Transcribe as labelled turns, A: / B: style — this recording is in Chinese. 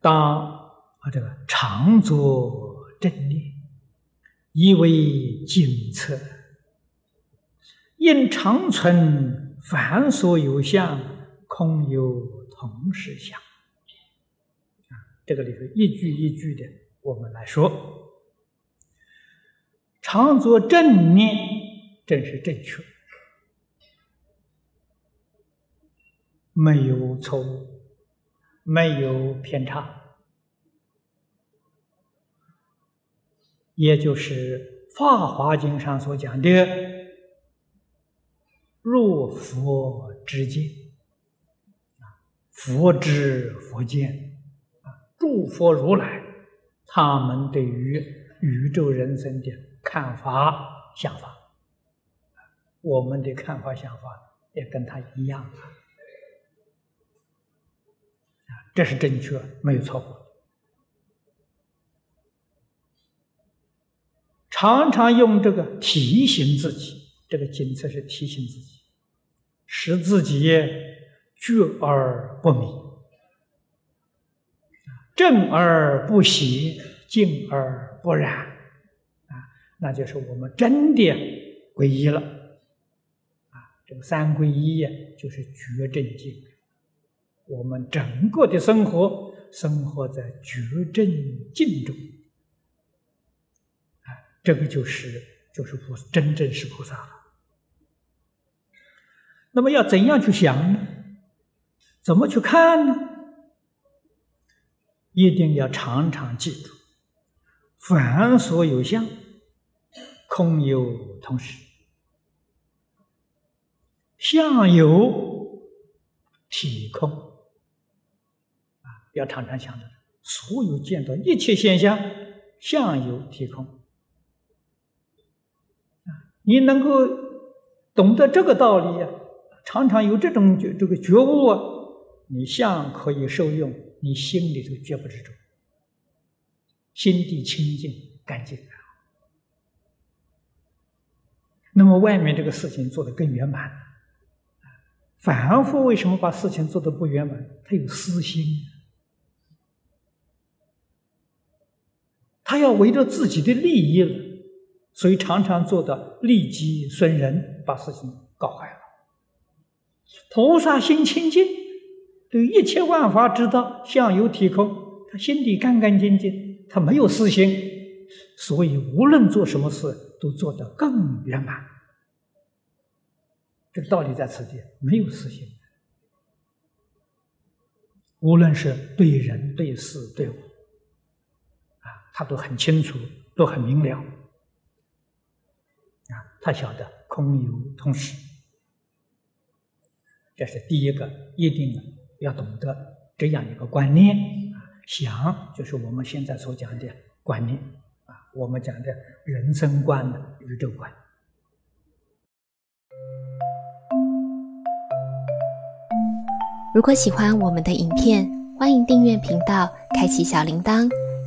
A: 当啊这个常作正念，以为警策，因常存凡所有相，空有同时相。啊，这个里头一句一句的，我们来说，常作正念，正是正确。没有错误，没有偏差，也就是《法华经》上所讲的“若佛之见”，佛知佛见，啊，诸佛如来他们对于宇宙人生的看法、想法，我们的看法、想法也跟他一样。这是正确，没有错误。常常用这个提醒自己，这个警策是提醒自己，使自己觉而不迷，正而不邪，静而不染，啊，那就是我们真的皈依了。啊，这个三皈依就是觉正静。我们整个的生活，生活在觉正静中，啊，这个就是就是菩真正是菩萨了。那么要怎样去想呢？怎么去看呢？一定要常常记住：凡所有相，空有同时；相有体空。要常常想着，所有见到一切现象，相由体空。啊，你能够懂得这个道理呀，常常有这种觉这个觉悟啊，你相可以受用，你心里头绝不执着，心地清净干净。那么外面这个事情做得更圆满。反复为什么把事情做得不圆满？他有私心。他要为着自己的利益了，所以常常做的利己损人，把事情搞坏了。菩萨心清净，对一切万法之道相由体空，他心里干干净净，他没有私心，所以无论做什么事都做得更圆满。这个道理在此地，没有私心，无论是对人、对事、对物。他都很清楚，都很明了，啊，他晓得空有同时，这是第一个，一定要懂得这样一个观念。想就是我们现在所讲的观念啊，我们讲的人生观、宇宙观。
B: 如果喜欢我们的影片，欢迎订阅频道，开启小铃铛。